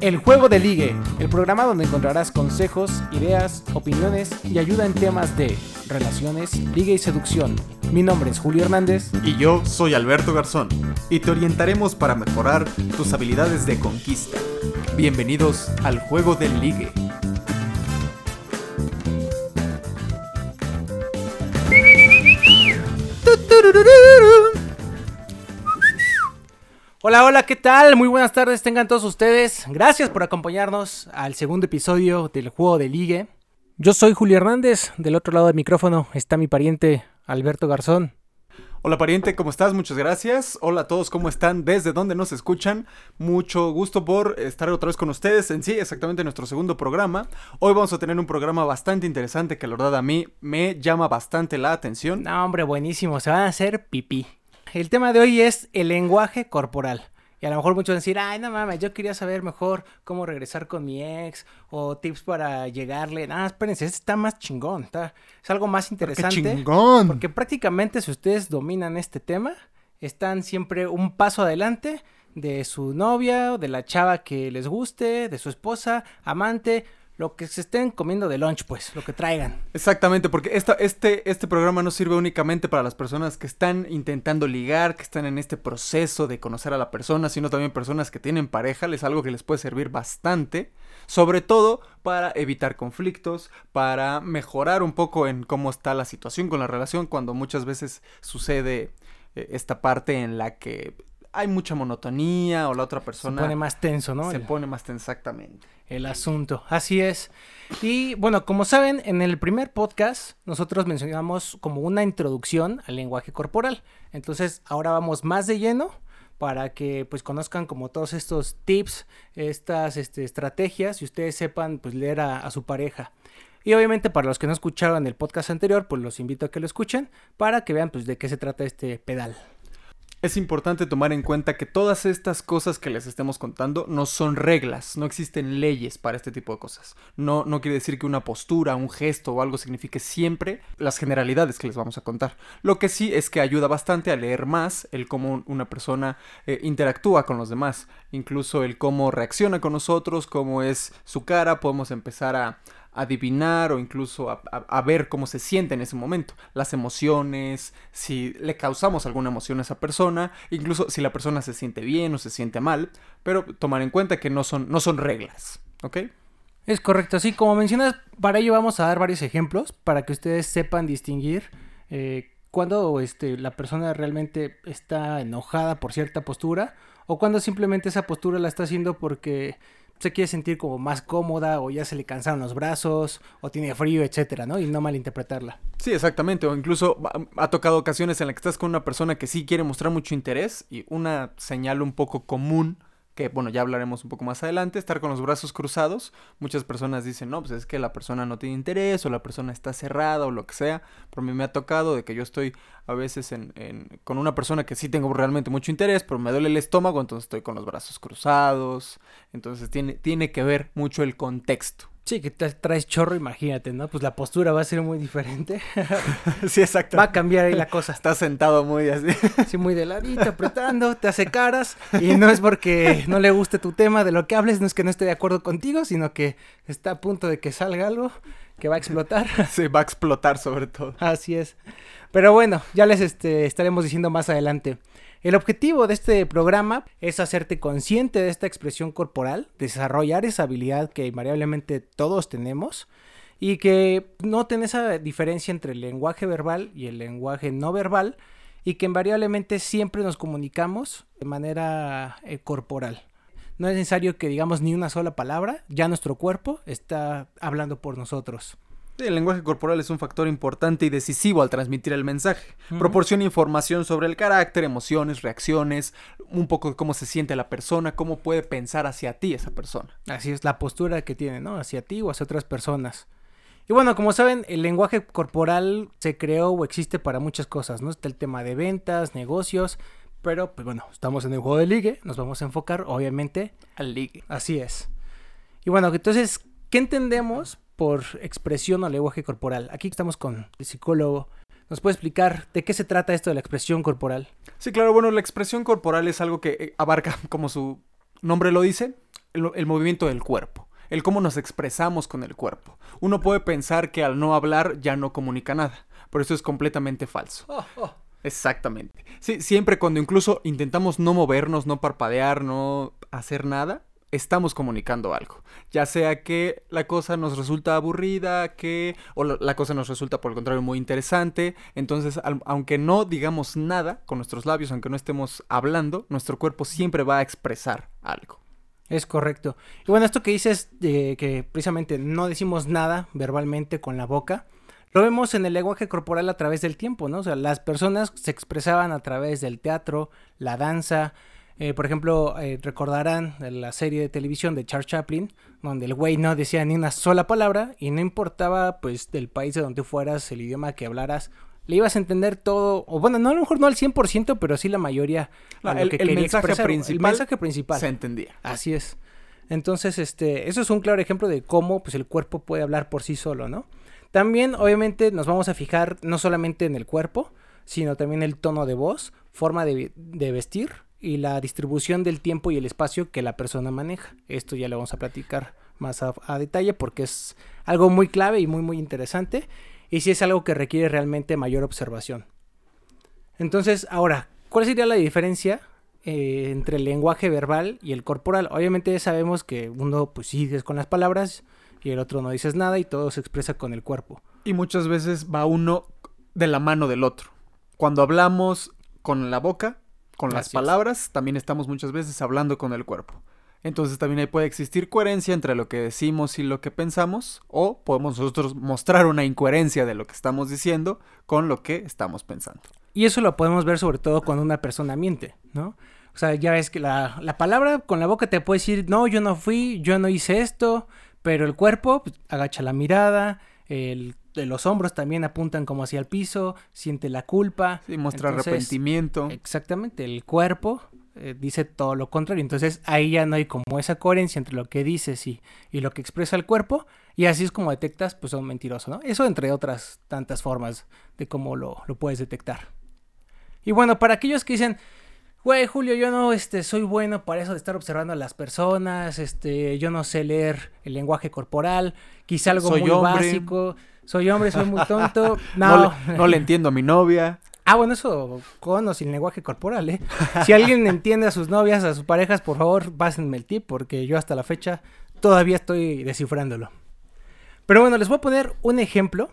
El Juego de Ligue, el programa donde encontrarás consejos, ideas, opiniones y ayuda en temas de relaciones, liga y seducción. Mi nombre es Julio Hernández. Y yo soy Alberto Garzón. Y te orientaremos para mejorar tus habilidades de conquista. Bienvenidos al Juego del Ligue. Hola, hola, ¿qué tal? Muy buenas tardes, tengan todos ustedes. Gracias por acompañarnos al segundo episodio del Juego de Ligue. Yo soy Julio Hernández, del otro lado del micrófono está mi pariente Alberto Garzón. Hola pariente, ¿cómo estás? Muchas gracias. Hola a todos, ¿cómo están? ¿Desde dónde nos escuchan? Mucho gusto por estar otra vez con ustedes en sí, exactamente nuestro segundo programa. Hoy vamos a tener un programa bastante interesante que la verdad a mí me llama bastante la atención. No, hombre, buenísimo, se van a hacer pipí. El tema de hoy es el lenguaje corporal. Y a lo mejor muchos van a decir, ay, no mames, yo quería saber mejor cómo regresar con mi ex o tips para llegarle. Nada, espérense, este está más chingón, está, es algo más interesante. ¡Qué chingón! Porque prácticamente si ustedes dominan este tema, están siempre un paso adelante de su novia o de la chava que les guste, de su esposa, amante lo que se estén comiendo de lunch, pues, lo que traigan. Exactamente, porque esta, este, este programa no sirve únicamente para las personas que están intentando ligar, que están en este proceso de conocer a la persona, sino también personas que tienen pareja, es algo que les puede servir bastante, sobre todo para evitar conflictos, para mejorar un poco en cómo está la situación con la relación, cuando muchas veces sucede eh, esta parte en la que hay mucha monotonía o la otra persona... Se pone más tenso, ¿no? Se pone más tenso, exactamente. El asunto, así es. Y bueno, como saben, en el primer podcast nosotros mencionamos como una introducción al lenguaje corporal. Entonces, ahora vamos más de lleno para que pues conozcan como todos estos tips, estas este, estrategias y ustedes sepan pues leer a, a su pareja. Y obviamente para los que no escucharon el podcast anterior, pues los invito a que lo escuchen para que vean pues de qué se trata este pedal. Es importante tomar en cuenta que todas estas cosas que les estemos contando no son reglas, no existen leyes para este tipo de cosas. No, no quiere decir que una postura, un gesto o algo signifique siempre las generalidades que les vamos a contar. Lo que sí es que ayuda bastante a leer más el cómo una persona eh, interactúa con los demás, incluso el cómo reacciona con nosotros, cómo es su cara, podemos empezar a, adivinar o incluso a, ver cómo se siente en ese momento, las emociones, si le causamos alguna emoción a esa persona, incluso si la persona se siente bien o se siente mal, pero tomar en cuenta que no son, no son reglas, ¿ok? Es correcto, así como mencionas, para ello vamos a dar varios ejemplos para que ustedes sepan distinguir eh, cuando este, la persona realmente está enojada por cierta postura o cuando simplemente esa postura la está haciendo porque se quiere sentir como más cómoda o ya se le cansaron los brazos o tiene frío, etcétera, ¿no? Y no malinterpretarla. Sí, exactamente. O incluso ha tocado ocasiones en las que estás con una persona que sí quiere mostrar mucho interés y una señal un poco común que bueno, ya hablaremos un poco más adelante, estar con los brazos cruzados. Muchas personas dicen, no, pues es que la persona no tiene interés o la persona está cerrada o lo que sea. A mí me ha tocado de que yo estoy a veces en, en, con una persona que sí tengo realmente mucho interés, pero me duele el estómago, entonces estoy con los brazos cruzados. Entonces tiene, tiene que ver mucho el contexto. Sí, que traes chorro, imagínate, ¿no? Pues la postura va a ser muy diferente. sí, exacto. Va a cambiar ahí la cosa. Estás sentado muy así. sí, muy de ladito, apretando, te hace caras. Y no es porque no le guste tu tema de lo que hables, no es que no esté de acuerdo contigo, sino que está a punto de que salga algo que va a explotar. sí, va a explotar sobre todo. Así es. Pero bueno, ya les este, estaremos diciendo más adelante. El objetivo de este programa es hacerte consciente de esta expresión corporal, desarrollar esa habilidad que invariablemente todos tenemos y que noten esa diferencia entre el lenguaje verbal y el lenguaje no verbal y que invariablemente siempre nos comunicamos de manera eh, corporal. No es necesario que digamos ni una sola palabra, ya nuestro cuerpo está hablando por nosotros. El lenguaje corporal es un factor importante y decisivo al transmitir el mensaje. Proporciona información sobre el carácter, emociones, reacciones, un poco de cómo se siente la persona, cómo puede pensar hacia ti esa persona. Así es, la postura que tiene, ¿no? Hacia ti o hacia otras personas. Y bueno, como saben, el lenguaje corporal se creó o existe para muchas cosas, ¿no? Está el tema de ventas, negocios, pero pues bueno, estamos en el juego de ligue, nos vamos a enfocar obviamente al ligue. Así es. Y bueno, entonces, ¿qué entendemos por expresión o lenguaje corporal. Aquí estamos con el psicólogo. ¿Nos puede explicar de qué se trata esto de la expresión corporal? Sí, claro, bueno, la expresión corporal es algo que eh, abarca, como su nombre lo dice, el, el movimiento del cuerpo, el cómo nos expresamos con el cuerpo. Uno puede pensar que al no hablar ya no comunica nada, pero eso es completamente falso. Oh, oh. Exactamente. Sí, siempre cuando incluso intentamos no movernos, no parpadear, no hacer nada, estamos comunicando algo. Ya sea que la cosa nos resulta aburrida, que o la cosa nos resulta por el contrario muy interesante. Entonces, aunque no digamos nada con nuestros labios, aunque no estemos hablando, nuestro cuerpo siempre va a expresar algo. Es correcto. Y bueno, esto que dices de que precisamente no decimos nada verbalmente con la boca, lo vemos en el lenguaje corporal a través del tiempo, ¿no? O sea, las personas se expresaban a través del teatro, la danza. Eh, por ejemplo, eh, recordarán la serie de televisión de Charles Chaplin, donde el güey no decía ni una sola palabra y no importaba, pues, del país de donde fueras, el idioma que hablaras, le ibas a entender todo, o bueno, no a lo mejor no al 100%, pero sí la mayoría. a lo el, que el quería mensaje expresar, principal El mensaje principal. se entendía. Así es. Entonces, este, eso es un claro ejemplo de cómo pues, el cuerpo puede hablar por sí solo, ¿no? También, obviamente, nos vamos a fijar no solamente en el cuerpo, sino también el tono de voz, forma de, de vestir y la distribución del tiempo y el espacio que la persona maneja. Esto ya lo vamos a platicar más a, detalle porque es algo muy clave y muy, muy interesante. Y sí es algo que requiere realmente mayor observación. Entonces, ahora, ¿cuál sería la diferencia eh, entre el lenguaje verbal y el corporal? Obviamente sabemos que uno pues sí dices con las palabras y el otro no dices nada y todo se expresa con el cuerpo. Y muchas veces va uno de la mano del otro. Cuando hablamos con la boca, con las palabras, también estamos muchas veces hablando con el cuerpo. Entonces también ahí puede existir coherencia entre lo que decimos y lo que pensamos, o podemos nosotros mostrar una incoherencia de lo que estamos diciendo con lo que estamos pensando. Y eso lo podemos ver sobre todo cuando una persona miente, ¿no? O sea, ya ves que la, la palabra con la boca te puede decir, no, yo no fui, yo no hice esto, pero el cuerpo pues, agacha la mirada, el, de los hombros también apuntan como hacia el piso, siente la culpa. Sí, muestra Entonces, arrepentimiento. Exactamente, el cuerpo eh, dice todo lo contrario. Entonces ahí ya no hay como esa coherencia entre lo que dices y, y lo que expresa el cuerpo. Y así es como detectas, pues, a un mentiroso, ¿no? Eso entre otras tantas formas de cómo lo, lo puedes detectar. Y bueno, para aquellos que dicen, güey, Julio, yo no este, soy bueno para eso de estar observando a las personas, este, yo no sé leer el lenguaje corporal, quizá algo Soy muy hombre. básico. Soy hombre, soy muy tonto. No, No, le, no le entiendo a mi novia. Ah, bueno, eso con o sin lenguaje corporal, ¿eh? Si alguien entiende a sus novias, a sus parejas, por favor, pásenme el tip, porque yo hasta la fecha todavía estoy descifrándolo. Pero bueno, les voy a poner un ejemplo.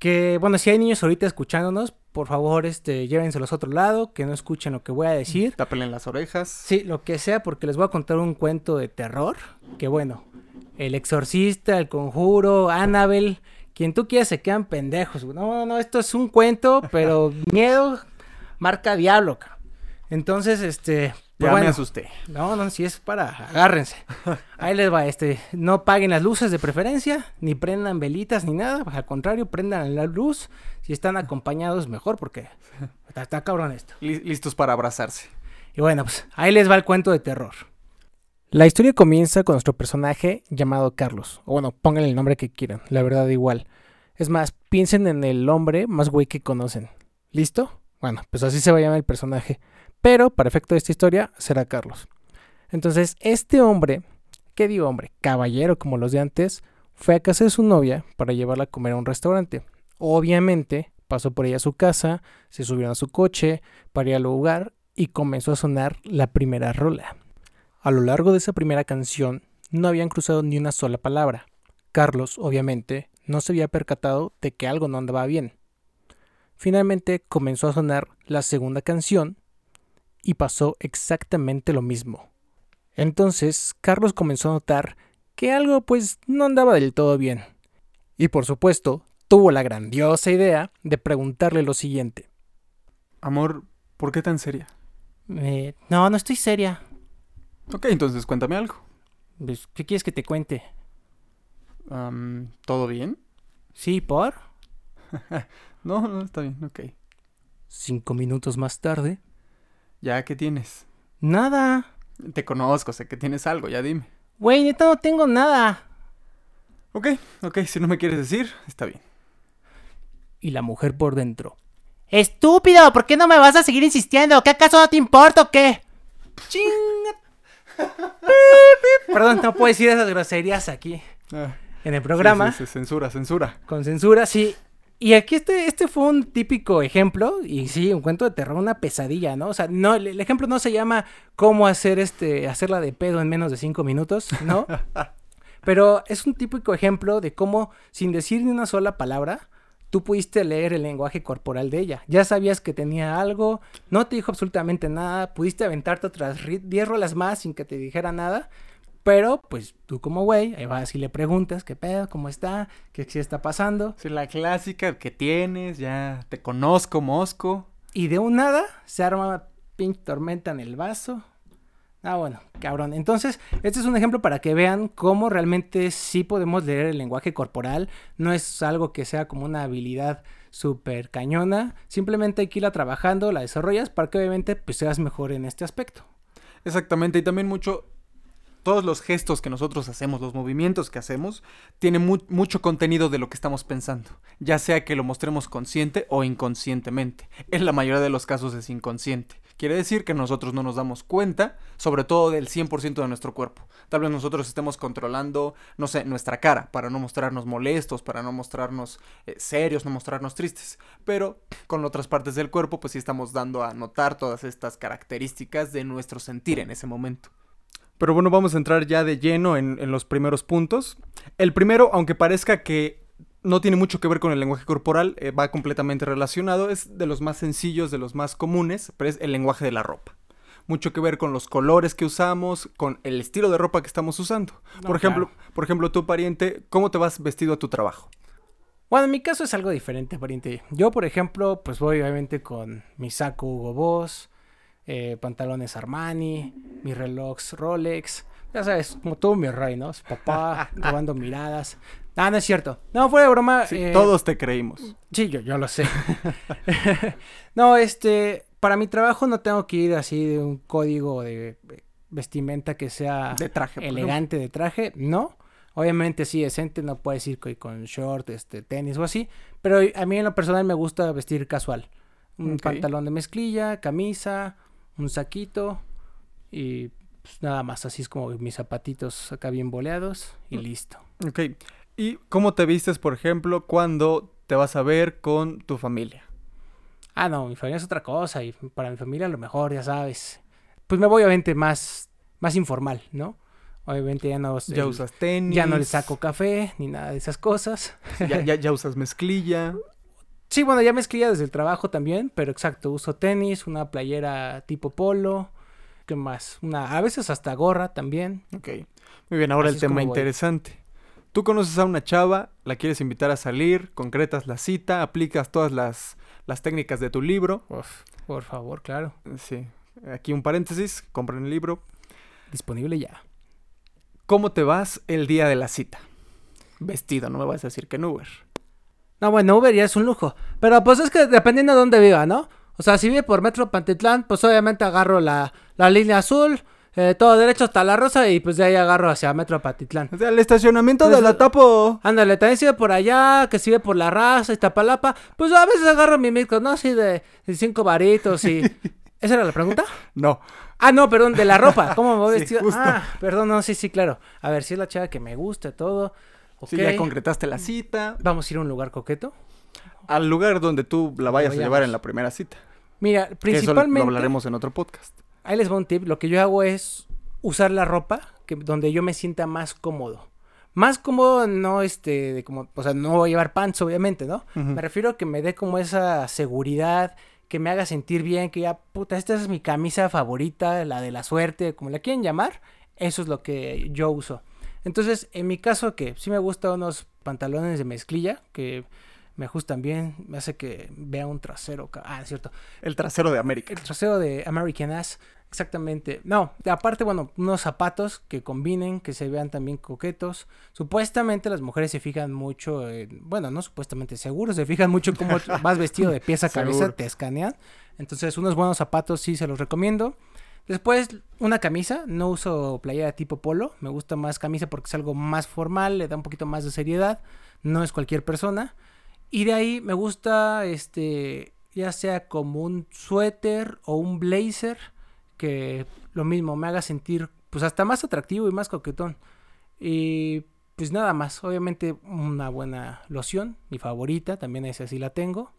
Que, bueno, si hay niños ahorita escuchándonos, por favor, este, llévenselos a otro lado, que no escuchen lo que voy a decir. Tápenle las orejas. Sí, lo que sea, porque les voy a contar un cuento de terror. Que bueno, el exorcista, el conjuro, Annabel, quien tú quieras se quedan pendejos. No, no, no, esto es un cuento, pero miedo marca diablo. ca. Entonces, este. pues Ya bueno, me asusté. no, no, si es para, agárrense. Ahí les va, este, no paguen las luces de preferencia, ni prendan velitas ni nada, al contrario, prendan la luz. Si están acompañados, mejor, porque está, está cabrón esto. Li- listos para abrazarse. Y bueno, pues ahí les va el cuento de terror. La historia comienza con nuestro personaje llamado Carlos. O bueno, pónganle el nombre que quieran, la verdad igual. Es más, piensen en el hombre más güey que conocen. ¿Listo? Bueno, pues así se va a llamar el personaje. Pero, para efecto de esta historia, será Carlos. Entonces, este hombre, ¿qué digo hombre? Caballero como los de antes, fue a casa de su novia para llevarla a comer a un restaurante. Obviamente, pasó por ella a su casa, se subieron a su coche para ir al lugar y comenzó a sonar la primera rola. A lo largo de esa primera canción no habían cruzado ni una sola palabra. Carlos, obviamente, no se había percatado de que algo no andaba bien. Finalmente comenzó a sonar la segunda canción y pasó exactamente lo mismo. Entonces Carlos comenzó a notar que algo pues no andaba del todo bien. Y por supuesto, tuvo la grandiosa idea de preguntarle lo siguiente. Amor, ¿por qué tan seria? Eh, no, no estoy seria. Ok, entonces cuéntame algo. Pues, ¿Qué quieres que te cuente? ¿Todo bien? Sí, por. No, no, está bien, ok. Cinco minutos más tarde. Ya, ¿qué tienes? Nada. Te conozco, sé que tienes algo, ya dime. Güey, neta no tengo nada. Ok, ok, si no me quieres decir, está bien. Y la mujer por dentro. Estúpido, ¿por qué no me vas a seguir insistiendo? ¿Qué acaso no te importa o qué? Chinga. Perdón, no puedo decir esas groserías aquí Ah, en el programa. sí, sí, sí, censura, censura. Con censura, sí. Y aquí este, este fue un típico ejemplo, y sí, un cuento de terror, una pesadilla, ¿no? O sea, no, el, el ejemplo no se llama cómo hacer este, hacerla de pedo en menos de cinco minutos, ¿no? Pero es un típico ejemplo de cómo, sin decir ni una sola palabra, tú pudiste leer el lenguaje corporal de ella. Ya sabías que tenía algo, no te dijo absolutamente nada, pudiste aventarte otras ri- 10 rolas más sin que te dijera nada. Pero, pues, tú como güey, ahí vas y le preguntas, ¿qué pedo? ¿Cómo está? ¿Qué, qué está pasando? Sí, la clásica que tienes, ya te conozco, mosco. Y de un nada se arma pinche tormenta en el vaso. Ah, bueno, cabrón. Entonces, este es un ejemplo para que vean cómo realmente sí podemos leer el lenguaje corporal. No es algo que sea como una habilidad súper cañona. Simplemente hay que irla trabajando, la desarrollas para que obviamente pues, seas mejor en este aspecto. Exactamente, y también mucho, todos los gestos que nosotros hacemos, los movimientos que hacemos, tienen mu- mucho contenido de lo que estamos pensando, ya sea que lo mostremos consciente o inconscientemente. En la mayoría de los casos es inconsciente. Quiere decir que nosotros no nos damos cuenta, sobre todo del 100% de nuestro cuerpo. Tal vez nosotros estemos controlando, no sé, nuestra cara, para no mostrarnos molestos, para no mostrarnos eh, serios, no mostrarnos tristes. Pero con otras partes del cuerpo, pues sí estamos dando a notar todas estas características de nuestro sentir en ese momento. Pero bueno, vamos a entrar ya de lleno en, en los primeros puntos. El primero, aunque parezca que no tiene mucho que ver con el lenguaje corporal, eh, va completamente relacionado, es de los más sencillos, de los más comunes, pero es el lenguaje de la ropa. Mucho que ver con los colores que usamos, con el estilo de ropa que estamos usando. No, por ejemplo, claro. por ejemplo, tu pariente, ¿cómo te vas vestido a tu trabajo? Bueno, en mi caso es algo diferente, pariente. Yo, por ejemplo, pues voy obviamente con mi saco Hugo Boss, eh, pantalones Armani, mi reloj Rolex. Ya sabes, como todo mi rey, ¿no? Su papá, robando miradas. Ah, no es cierto. No, fuera de broma. Sí, eh, todos te creímos. Sí, yo, yo lo sé. no, este, para mi trabajo no tengo que ir así de un código de vestimenta que sea De traje. elegante de traje, no. Obviamente sí, decente, no puedes ir co- con short, este, tenis o así. Pero a mí en lo personal me gusta vestir casual. Un pantalón de mezclilla, camisa, un saquito y pues, nada más. Así es como mis zapatitos acá bien boleados y Mm. listo. Ok. ¿Y cómo te vistes, por ejemplo, cuando te vas a ver con tu familia? Ah, no, mi familia es otra cosa y para mi familia a lo mejor, ya sabes. Pues me voy obviamente más, más informal, ¿no? Obviamente ya no, Ya el- usas tenis. ya no le saco café ni nada de esas cosas. Ya, ya, ya usas mezclilla. Sí, bueno, ya mezclilla desde el trabajo también, pero exacto, uso tenis, una playera tipo polo, ¿qué más? Una, a veces hasta gorra también. Ok. Muy bien, ahora Así el tema interesante. Tú conoces a una chava, la quieres invitar a salir, concretas la cita, aplicas todas las, las técnicas de tu libro. Uf, por favor, claro, Sí. Aquí un paréntesis, compren el libro. disponible ya. ¿Cómo te vas el día de la cita? Vestido, no me vas a decir que en Uber. No, bueno, Uber ya es un lujo. Pero pues es que dependiendo de dónde viva, ¿no? O sea, si vive por Metro Pantitlán, pues obviamente agarro la, la línea azul, eh, todo derecho hasta la rosa y pues de ahí agarro hacia Metro Pantitlán. O sea, el estacionamiento Pues, de la tapo. Ándale, también si vive por allá, que si vive por la raza y Tapalapa, pues a veces agarro mi micro, ¿no? Así de, de cinco varitos y... ¿Esa era la pregunta? No. Ah, no, perdón, de la ropa. ¿Cómo me voy Sí, vestido? justo. Ah, perdón, no, sí, sí, claro. A ver, si es la chava que me gusta todo. Ok. Sí, ya concretaste la cita. Vamos a ir a un lugar coqueto. Al lugar donde tú la vayas a llevar en la primera cita. Mira, Que eso principalmente... lo hablaremos en otro podcast. Ahí les va un tip. Lo que yo hago es usar la ropa que, donde yo me sienta más cómodo. Más cómodo, no este, de como, o sea, no voy a llevar pants, obviamente, ¿no? Me refiero a que me dé como esa seguridad, que me haga sentir bien, que ya, puta, esta es mi camisa favorita, la de la suerte, como la quieren llamar. Eso es lo que yo uso. Entonces, en mi caso, que sí me gustan unos pantalones de mezclilla, que me ajustan bien, me hace que vea un trasero. Ah, es cierto. El trasero de América. El trasero de American Ass. Exactamente. No, aparte, bueno, unos zapatos que combinen, que se vean también coquetos. Supuestamente las mujeres se fijan mucho, en- bueno, no supuestamente, seguro se fijan mucho en cómo vas vestido de pies a cabeza, Seguro. te escanean. Entonces, unos buenos zapatos sí se los recomiendo. Después, una camisa. No uso playera tipo polo. Me gusta más camisa porque es algo más formal, le da un poquito más de seriedad. No es cualquier persona. Y de ahí me gusta, este, ya sea como un suéter o un blazer, que lo mismo me haga sentir pues hasta más atractivo y más coquetón. Y pues nada más, obviamente una buena loción, mi favorita, también esa sí la tengo.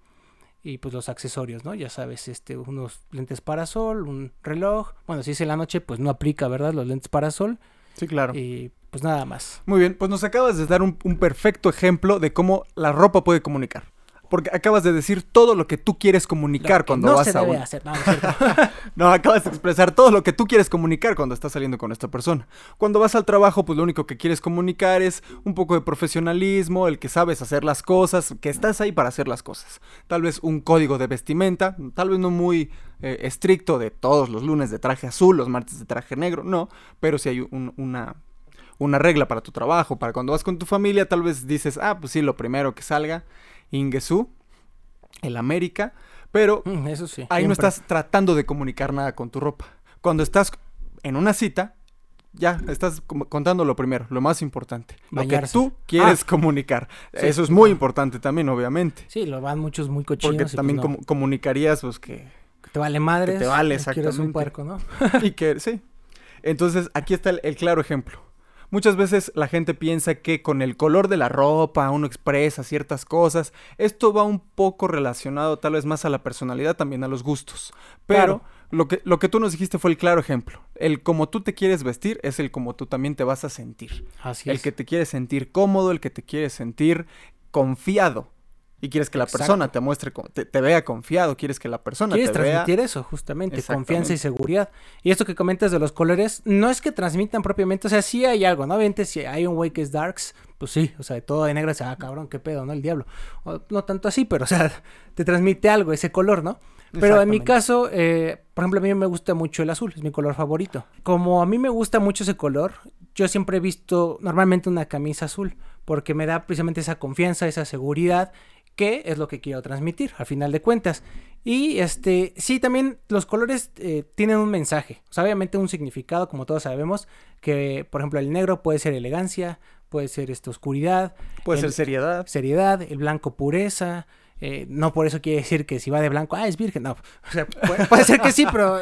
Y pues los accesorios, ¿no? Ya sabes, este, unos lentes para sol, un reloj. Bueno, si es en la noche, pues no aplica, ¿verdad? Los lentes para sol. Sí, claro. Y pues nada más. Muy bien, pues nos acabas de dar un, un perfecto ejemplo de cómo la ropa puede comunicar. Porque acabas de decir todo lo que tú quieres comunicar Lo que cuando no vas se a debe un- hacer. No, no. No, acabas de expresar todo lo que tú quieres comunicar cuando estás saliendo con esta persona. Cuando vas al trabajo, pues lo único que quieres comunicar es un poco de profesionalismo, el que sabes hacer las cosas, que estás ahí para hacer las cosas. Tal vez un código de vestimenta, tal vez no muy eh, estricto de todos los lunes de traje azul, los martes de traje negro, no, pero si hay un- una, una regla para tu trabajo, para cuando vas con tu familia, tal vez dices, ah, pues sí, lo primero que salga, Ingesú, el América, pero Mm, Eso sí. Ahí no estás tratando de comunicar nada con tu ropa. Cuando estás en una cita, ya estás contando lo primero, lo más importante. Lo que Bañarse. tú quieres comunicar. Sí, Eso es muy claro. importante también, obviamente. Sí, lo van muchos muy cochinos. Porque pues, también no. comunicarías, pues que. Que te vale madres. te vale, Quieres un exactamente. puerco, ¿no? y que, sí. Entonces, aquí está el, el claro ejemplo. Muchas veces la gente piensa que con el color de la ropa uno expresa ciertas cosas. Esto va un poco relacionado tal vez más a la personalidad, también a los gustos. Pero Claro. lo, que, lo que tú nos dijiste fue el claro ejemplo. El como tú te quieres vestir es el como tú también te vas a sentir. Así el es. que te quieres sentir cómodo, el que te quieres sentir confiado. Y quieres que la Exacto. persona te muestre, te, te vea confiado, quieres que la persona Quieres te vea... transmitir eso, justamente, confianza y seguridad. Y esto que comentas de los colores, no es que transmitan propiamente, o sea, sí hay algo, ¿no? Obviamente, si hay un güey que es darks, pues sí, o sea, todo de negro, o sea, ah, cabrón, qué pedo, ¿no? El diablo. O, no tanto así, pero, o sea, te transmite algo, ese color, ¿no? Pero en mi caso, eh, por ejemplo, a mí me gusta mucho el azul, es mi color favorito. Como a mí me gusta mucho ese color, yo siempre he visto normalmente una camisa azul, porque me da precisamente esa confianza, esa seguridad, que es lo que quiero transmitir, al final de cuentas. Y este, sí, también los colores eh, tienen un mensaje, o sea, obviamente un significado, como todos sabemos, que por ejemplo el negro puede ser elegancia, puede ser esta oscuridad, Puede el- ser seriedad. seriedad, el blanco pureza. eh, no por eso quiere decir que si va de blanco, ah, es virgen. No, o sea, puede, puede ser que sí, pero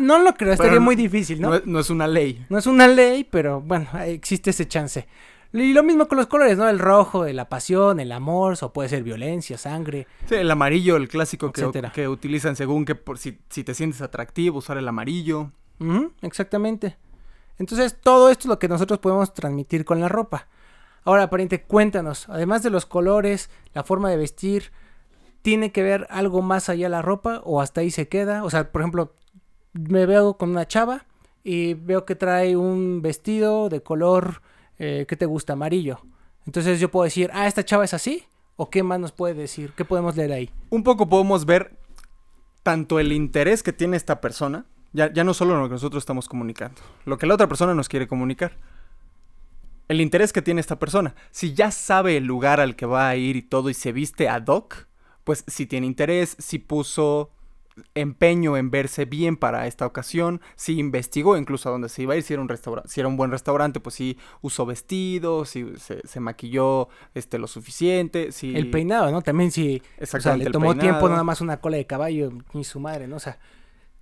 no lo creo, estaría Pero muy difícil, ¿no? No, es- no es una ley. No es una ley, pero bueno, existe ese chance. Y lo mismo con los colores, ¿no? El rojo, de la pasión, el amor, o puede ser violencia, sangre. Sí, el amarillo, el clásico que, que utilizan según que por si, si te sientes atractivo, usar el amarillo. Ujú, exactamente. Entonces, todo esto es lo que nosotros podemos transmitir con la ropa. Ahora, pariente, cuéntanos, además de los colores, la forma de vestir, ¿tiene que ver algo más allá la ropa o hasta ahí se queda? O sea, por ejemplo, me veo con una chava y veo que trae un vestido de color, eh, ¿qué te gusta? Amarillo. Entonces yo puedo decir, ah, esta chava es así. ¿O qué más nos puede decir? ¿Qué podemos leer ahí? Un poco podemos ver tanto el interés que tiene esta persona, ya, ya no solo lo que nosotros estamos comunicando, lo que la otra persona nos quiere comunicar. El interés que tiene esta persona. Si ya sabe el lugar al que va a ir y todo y se viste ad hoc, pues si tiene interés, si puso empeño en verse bien para esta ocasión, si investigó incluso a dónde se iba a ir, si era un si era un buen restaurante, pues si usó vestido, si se, se maquilló este lo suficiente, si El peinado, ¿no? También si o sea, Exactamente, le tomó tiempo nada más una cola de caballo ni su madre, ¿no? O sea,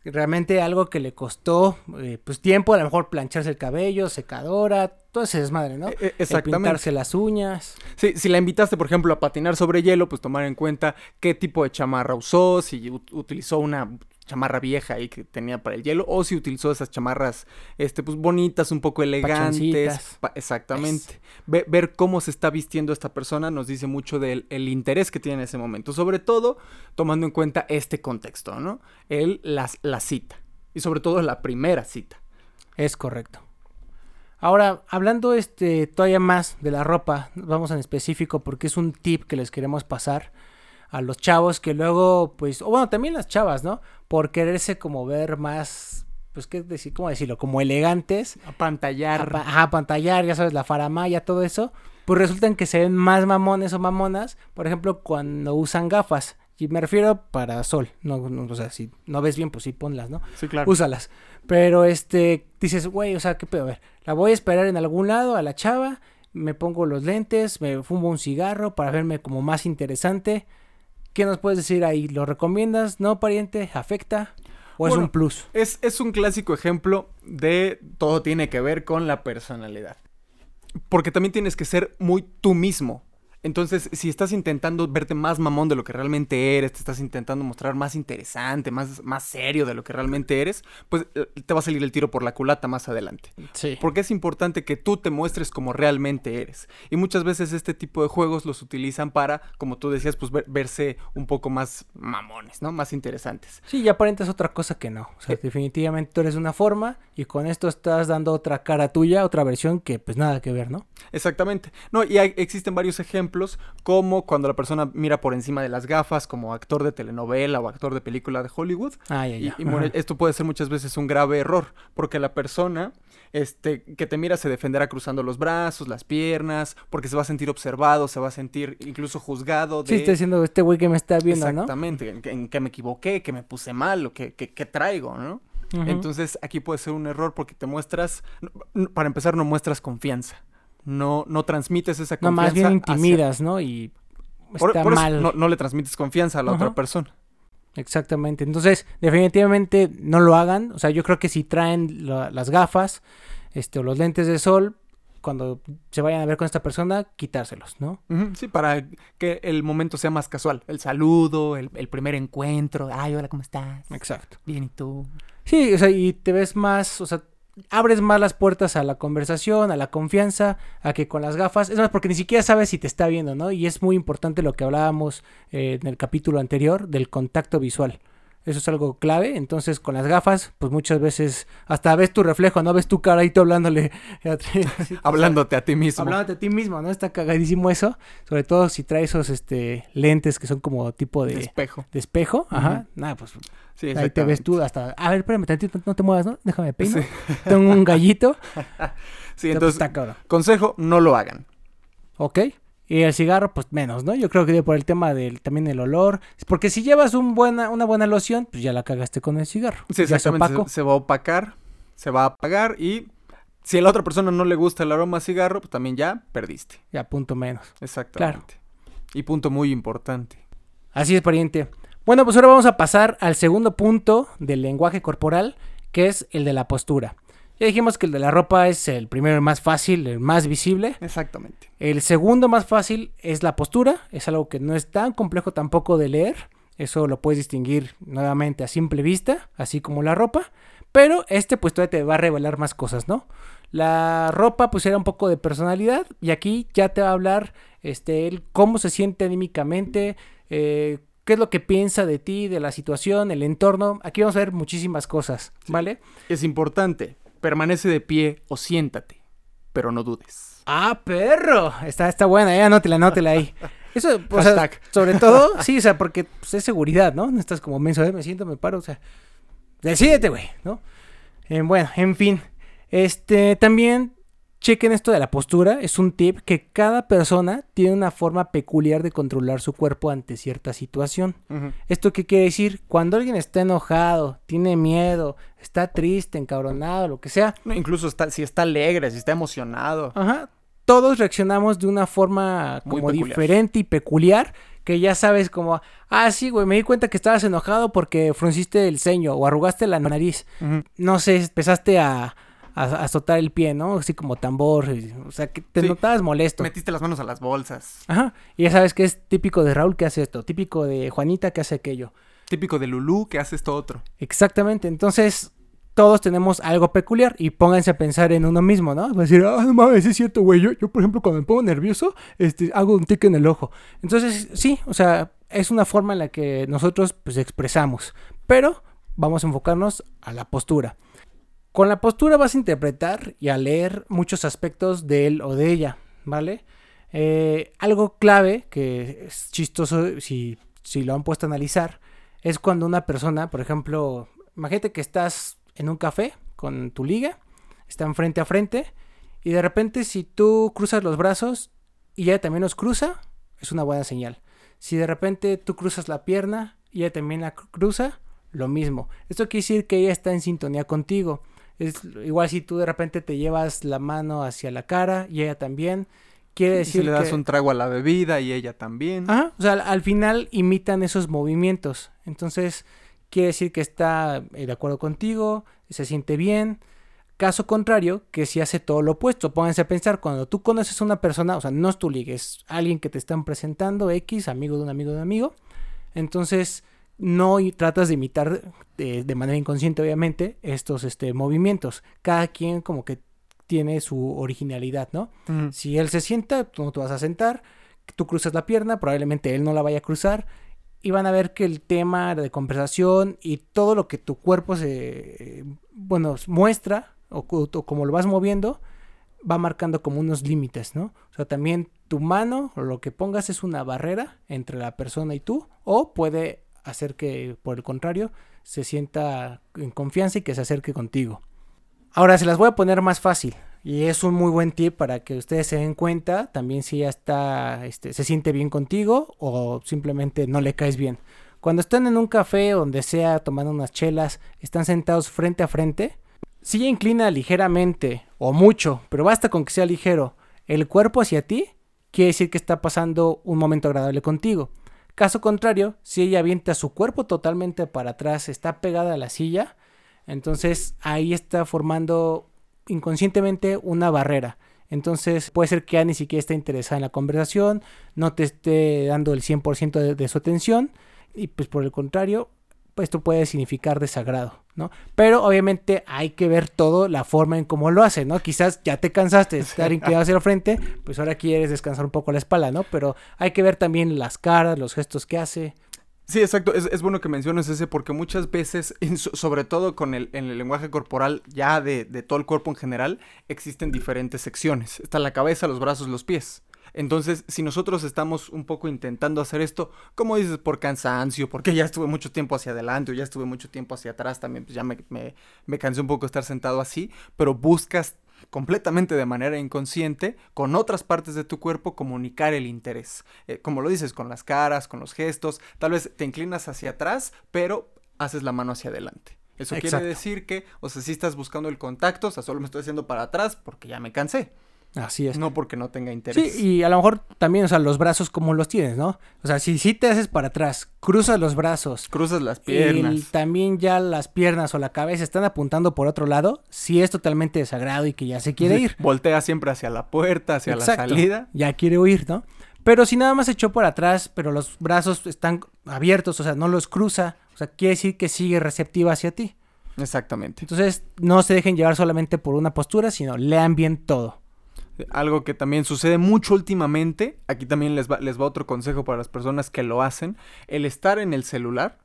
realmente algo que le costó eh, pues tiempo, a lo mejor plancharse el cabello, secadora, todo ese desmadre, ¿no? E- e- El pintarse las uñas. Sí, si la invitaste, por ejemplo, a patinar sobre hielo, pues tomar en cuenta qué tipo de chamarra usó, si ut- utilizó una chamarra vieja ahí que tenía para el hielo, o si utilizó esas chamarras, este, pues bonitas, un poco elegantes. Pa- exactamente. Ve- ver cómo se está vistiendo esta persona nos dice mucho del el interés que tiene en ese momento, sobre todo tomando en cuenta este contexto, ¿no? El, las- la cita. Y sobre todo la primera cita. Es correcto. Ahora, hablando este todavía más de la ropa, vamos en específico porque es un tip que les queremos pasar a los chavos que luego, pues, o bueno, también las chavas, ¿no? Por quererse como ver más, pues, ¿qué decir? ¿Cómo decirlo? Como elegantes. Apantallar. Apa- Ajá, pantallar, ya sabes, la faramaya, todo eso. Pues resultan que se ven más mamones o mamonas, por ejemplo, cuando usan gafas. Y me refiero para sol. No, no, o sea, si no ves bien, pues sí, ponlas, ¿no? Sí, claro. úsalas. Pero este, dices, güey, o sea, ¿qué pedo? A ver, la voy a esperar en algún lado a la chava, me pongo los lentes, me fumo un cigarro para verme como más interesante. ¿Qué nos puedes decir ahí? ¿Lo recomiendas? ¿No, pariente? ¿Afecta? ¿O es Bueno, un plus? Es, es un clásico ejemplo de todo tiene que ver con la personalidad. Porque también tienes que ser muy tú mismo. Entonces, si estás intentando verte más mamón de lo que realmente eres, te estás intentando mostrar más interesante, más, más serio de lo que realmente eres, pues eh, te va a salir el tiro por la culata más adelante. Sí. Porque es importante que tú te muestres como realmente eres. Y muchas veces este tipo de juegos los utilizan para, como tú decías, pues ver- verse un poco más mamones, ¿no? Más interesantes. Sí, ya aparentas otra cosa que no. O sea, Eh. definitivamente tú eres una forma y con esto estás dando otra cara tuya, otra versión que pues nada que ver, ¿no? Exactamente. No, y hay- existen varios ejemplos, como cuando la persona mira por encima de las gafas, como actor de telenovela o actor de película de Hollywood. Ah, ya, Y, ya. y bueno, Ajá. esto puede ser muchas veces un grave error, porque la persona este, que te mira se defenderá cruzando los brazos, las piernas, porque se va a sentir observado, se va a sentir incluso juzgado. De... Sí, está diciendo este güey que me está viendo, ¿no? Exactamente, en, que- en que me equivoqué, que me puse mal, o que, que- que traigo, ¿no? Entonces aquí puede ser un error porque te muestras, no- no- para empezar, no muestras confianza. No, no transmites esa no, confianza. más bien hacia- intimidas, ¿no? Y está por mal. no, no le transmites confianza a la otra persona. Exactamente. Entonces, definitivamente no lo hagan. O sea, yo creo que si traen la- las gafas, este, o los lentes de sol, cuando se vayan a ver con esta persona, quitárselos, ¿no? Sí, para que el momento sea más casual. El saludo, el, el primer encuentro. Ay, hola, ¿cómo estás? Exacto. Bien, ¿y tú? Sí, o sea, y te ves más, o sea, abres más las puertas a la conversación, a la confianza, a que con las gafas, es más, porque ni siquiera sabes si te está viendo, ¿no? Y es muy importante lo que hablábamos eh, en el capítulo anterior del contacto visual. Eso es algo clave, entonces con las gafas, pues muchas veces hasta ves tu reflejo, ¿no? Ves tu cara tú hablándole. Hablándote a ti mismo. Hablándote a ti mismo, ¿no? Está cagadísimo eso. Sobre todo si traes esos este, lentes que son como tipo de, de espejo. de espejo. Ajá. Nada, pues Sí, Ahí te ves tú hasta. A ver, espérame tantito, no te muevas, ¿no? Déjame peino. Sí. Tengo un gallito. Sí, Entonces, entonces, está consejo, no lo hagan. Ok. Y el cigarro, pues menos, ¿no? Yo creo que por el tema del también el olor. Porque si llevas un buena, una buena loción, pues ya la cagaste con el cigarro. Sí, exactamente. se va a opacar, se va a apagar y si a la otra persona no le gusta el aroma a cigarro, pues también ya perdiste. Ya, punto menos. Exactamente. Y punto muy importante. Así es, pariente. Bueno, pues ahora vamos a pasar al segundo punto del lenguaje corporal, que es el de la postura. Ya dijimos que el de la ropa es el primero, el más fácil, el más visible. Exactamente. El segundo más fácil es la postura, es algo que no es tan complejo tampoco de leer, eso lo puedes distinguir nuevamente a simple vista, así como la ropa, pero este pues todavía te va a revelar más cosas, ¿no? La ropa pues era un poco de personalidad y aquí ya te va a hablar este, él cómo se siente anímicamente, eh, qué es lo que piensa de ti, de la situación, el entorno, aquí vamos a ver muchísimas cosas, ¿vale? Es importante, permanece de pie o siéntate, pero no dudes. Ah, perro. Está, está buena, ya anótela, anótela ahí. Eso, o sea, sobre todo, sí, o sea, porque pues, es seguridad, ¿no? No estás como menso, "Eh, me siento, me paro, o sea, decídete, güey, ¿no? Eh, bueno, en fin, este, también chequen esto de la postura, es un tip que cada persona tiene una forma peculiar de controlar su cuerpo ante cierta situación. ¿Esto qué quiere decir? Cuando alguien está enojado, tiene miedo, está triste, encabronado, lo que sea, No, incluso está, si está alegre, si está emocionado. Ajá. Todos reaccionamos de una forma como diferente y peculiar. Que ya sabes como, ah, sí, güey, me di cuenta que estabas enojado porque frunciste el ceño o arrugaste la nariz. No sé, empezaste a azotar el pie, ¿no? Así como tambor. y- O sea, que te Sí. notabas molesto. Metiste las manos a las bolsas. Ajá. Y ya sabes que es típico de Raúl que hace esto, típico de Juanita que hace aquello. Típico de Lulú que hace esto otro. Exactamente. Entonces, todos tenemos algo peculiar y pónganse a pensar en uno mismo, ¿no? Va a decir, ah, no mames, es cierto, güey. Yo, yo, por ejemplo, cuando me pongo nervioso, este, hago un tic en el ojo. Entonces, sí, o sea, es una forma en la que nosotros, pues, expresamos. Pero vamos a enfocarnos a la postura. Con la postura vas a interpretar y a leer muchos aspectos de él o de ella, ¿vale? Eh, algo clave que es chistoso si, si lo han puesto a analizar es cuando una persona, por ejemplo, imagínate que estás en un café con tu liga, están frente a frente y de repente si tú cruzas los brazos y ella también los cruza, es una buena señal. Si de repente tú cruzas la pierna y ella también la cru- cruza, lo mismo. Esto quiere decir que ella está en sintonía contigo. Es igual si tú de repente te llevas la mano hacia la cara y ella también. Quiere si decir le das que... un trago a la bebida y ella también. Ajá, o sea, al- al final imitan esos movimientos. Entonces, quiere decir que está eh, de acuerdo contigo, se siente bien. Caso contrario, que si hace todo lo opuesto. Pónganse a pensar, cuando tú conoces a una persona, o sea, no es tu liga, es alguien que te están presentando, X, amigo de un amigo de un amigo. Entonces, no tratas de imitar de, manera inconsciente, obviamente, estos este, movimientos. Cada quien como que tiene su originalidad, ¿no? Si él se sienta, tú no te vas a sentar, tú cruzas la pierna, probablemente él no la vaya a cruzar y van a ver que el tema de conversación y todo lo que tu cuerpo se, bueno, muestra o, como lo vas moviendo, va marcando como unos límites, ¿no? O sea, también tu mano o lo que pongas es una barrera entre la persona y tú, o puede hacer que, por el contrario, se sienta en confianza y que se acerque contigo. Ahora se las voy a poner más fácil. Y es un muy buen tip para que ustedes se den cuenta también si ya está, este, se siente bien contigo o simplemente no le caes bien. Cuando están en un café donde sea tomando unas chelas, están sentados frente a frente, si ella inclina ligeramente o mucho, pero basta con que sea ligero, el cuerpo hacia ti, quiere decir que está pasando un momento agradable contigo. Caso contrario, si ella avienta su cuerpo totalmente para atrás, está pegada a la silla, entonces ahí está formando inconscientemente una barrera. Entonces puede ser que ya ni siquiera esté interesada en la conversación, no te esté dando el 100% de, su atención y pues por el contrario, pues esto puede significar desagrado, ¿no? Pero obviamente hay que ver todo la forma en cómo lo hace, ¿no? Quizás ya te cansaste de estar inclinado hacia el frente, pues ahora quieres descansar un poco la espalda, ¿no? Pero hay que ver también las caras, los gestos que hace, Sí, exacto. Es, bueno que menciones ese porque muchas veces, sobre todo con el, en el lenguaje corporal ya de, de, todo el cuerpo en general, existen diferentes secciones. Está la cabeza, los brazos, los pies. Entonces, si nosotros estamos un poco intentando hacer esto, como dices, por cansancio, porque ya estuve mucho tiempo hacia adelante o ya estuve mucho tiempo hacia atrás, también pues ya me, me, me cansé un poco estar sentado así, pero buscas completamente de manera inconsciente con otras partes de tu cuerpo comunicar el interés. Eh, como lo dices, con las caras, con los gestos, tal vez te inclinas hacia atrás, pero haces la mano hacia adelante. Eso quiere decir que, o sea, si estás buscando el contacto, o sea, solo me estoy haciendo para atrás porque ya me cansé. Así es. No porque no tenga interés. Sí, y a lo mejor también, o sea, los brazos como los tienes, ¿no? O sea, si, si te haces para atrás, cruzas los brazos. Cruzas las piernas. Y también ya las piernas o la cabeza están apuntando por otro lado, si es totalmente desagrado y que ya se quiere ir. Voltea siempre hacia la puerta, hacia la salida. Ya quiere huir, ¿no? Pero si nada más se echó por atrás, pero los brazos están abiertos, o sea, no los cruza, o sea, quiere decir que sigue receptiva hacia ti. Exactamente. Entonces, no se dejen llevar solamente por una postura, sino lean bien todo. Algo que también sucede mucho últimamente, aquí también les va, les va otro consejo para las personas que lo hacen, el estar en el celular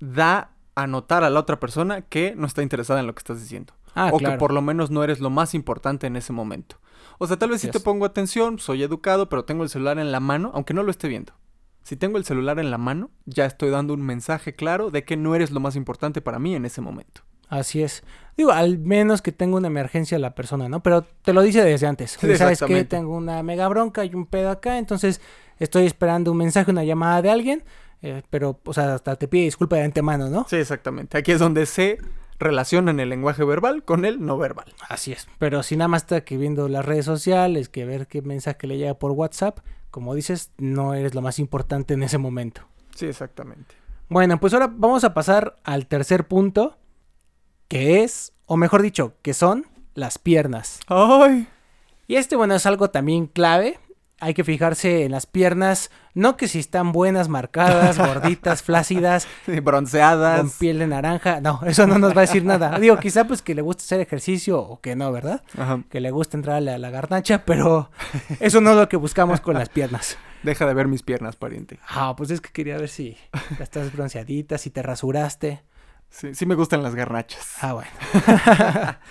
da a notar a la otra persona que no está interesada en lo que estás diciendo. Ah, o que por lo menos no eres lo más importante en ese momento. O sea, tal vez si te pongo atención, soy educado, pero tengo el celular en la mano, aunque no lo esté viendo. Si tengo el celular en la mano, ya estoy dando un mensaje claro de que no eres lo más importante para mí en ese momento. Así es. Digo, al menos que tenga una emergencia la persona, ¿no? Pero te lo dice desde antes. Sabes que tengo una mega bronca y un pedo acá, entonces estoy esperando un mensaje, una llamada de alguien, eh, pero, o sea, hasta te pide disculpa de antemano, ¿no? Sí, exactamente. Aquí es donde se relacionan el lenguaje verbal con el no verbal. Así es. Pero si nada más está que viendo las redes sociales, que ver qué mensaje le llega por WhatsApp, como dices, no eres lo más importante en ese momento. Sí, exactamente. Bueno, pues ahora vamos a pasar al tercer punto que es, o mejor dicho, que son las piernas. ¡Ay! Y este, bueno, es algo también clave. Hay que fijarse en las piernas, no que si están buenas, marcadas, gorditas, flácidas, bronceadas, con piel de naranja. No, eso no nos va a decir nada. Digo, quizá pues que le guste hacer ejercicio o que no, ¿verdad? Que le guste entrar a la, la garnacha, pero eso no es lo que buscamos con las piernas. Deja de ver mis piernas, pariente. Ah, pues es que quería ver si estás bronceadita, si te rasuraste. Sí, sí me gustan las garnachas. Ah, bueno.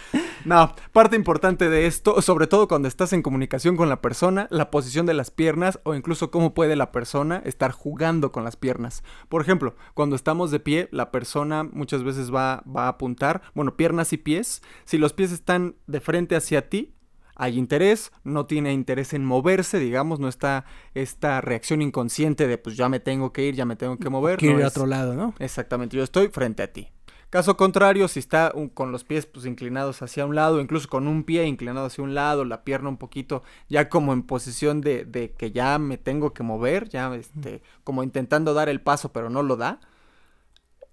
no, parte importante de esto, sobre todo cuando estás en comunicación con la persona, la posición de las piernas o incluso cómo puede la persona estar jugando con las piernas. Por ejemplo, cuando estamos de pie, la persona muchas veces va, va a apuntar, bueno, piernas y pies. Si los pies están de frente hacia ti, hay interés, no tiene interés en moverse, digamos, no está esta reacción inconsciente de pues ya me tengo que ir, ya me tengo que mover. Que ir a otro lado, ¿no? Exactamente, yo estoy frente a ti. Caso contrario, si está con los pies pues, inclinados hacia un lado, incluso con un pie inclinado hacia un lado, la pierna un poquito ya como en posición de, de que ya me tengo que mover, ya este, como intentando dar el paso pero no lo da,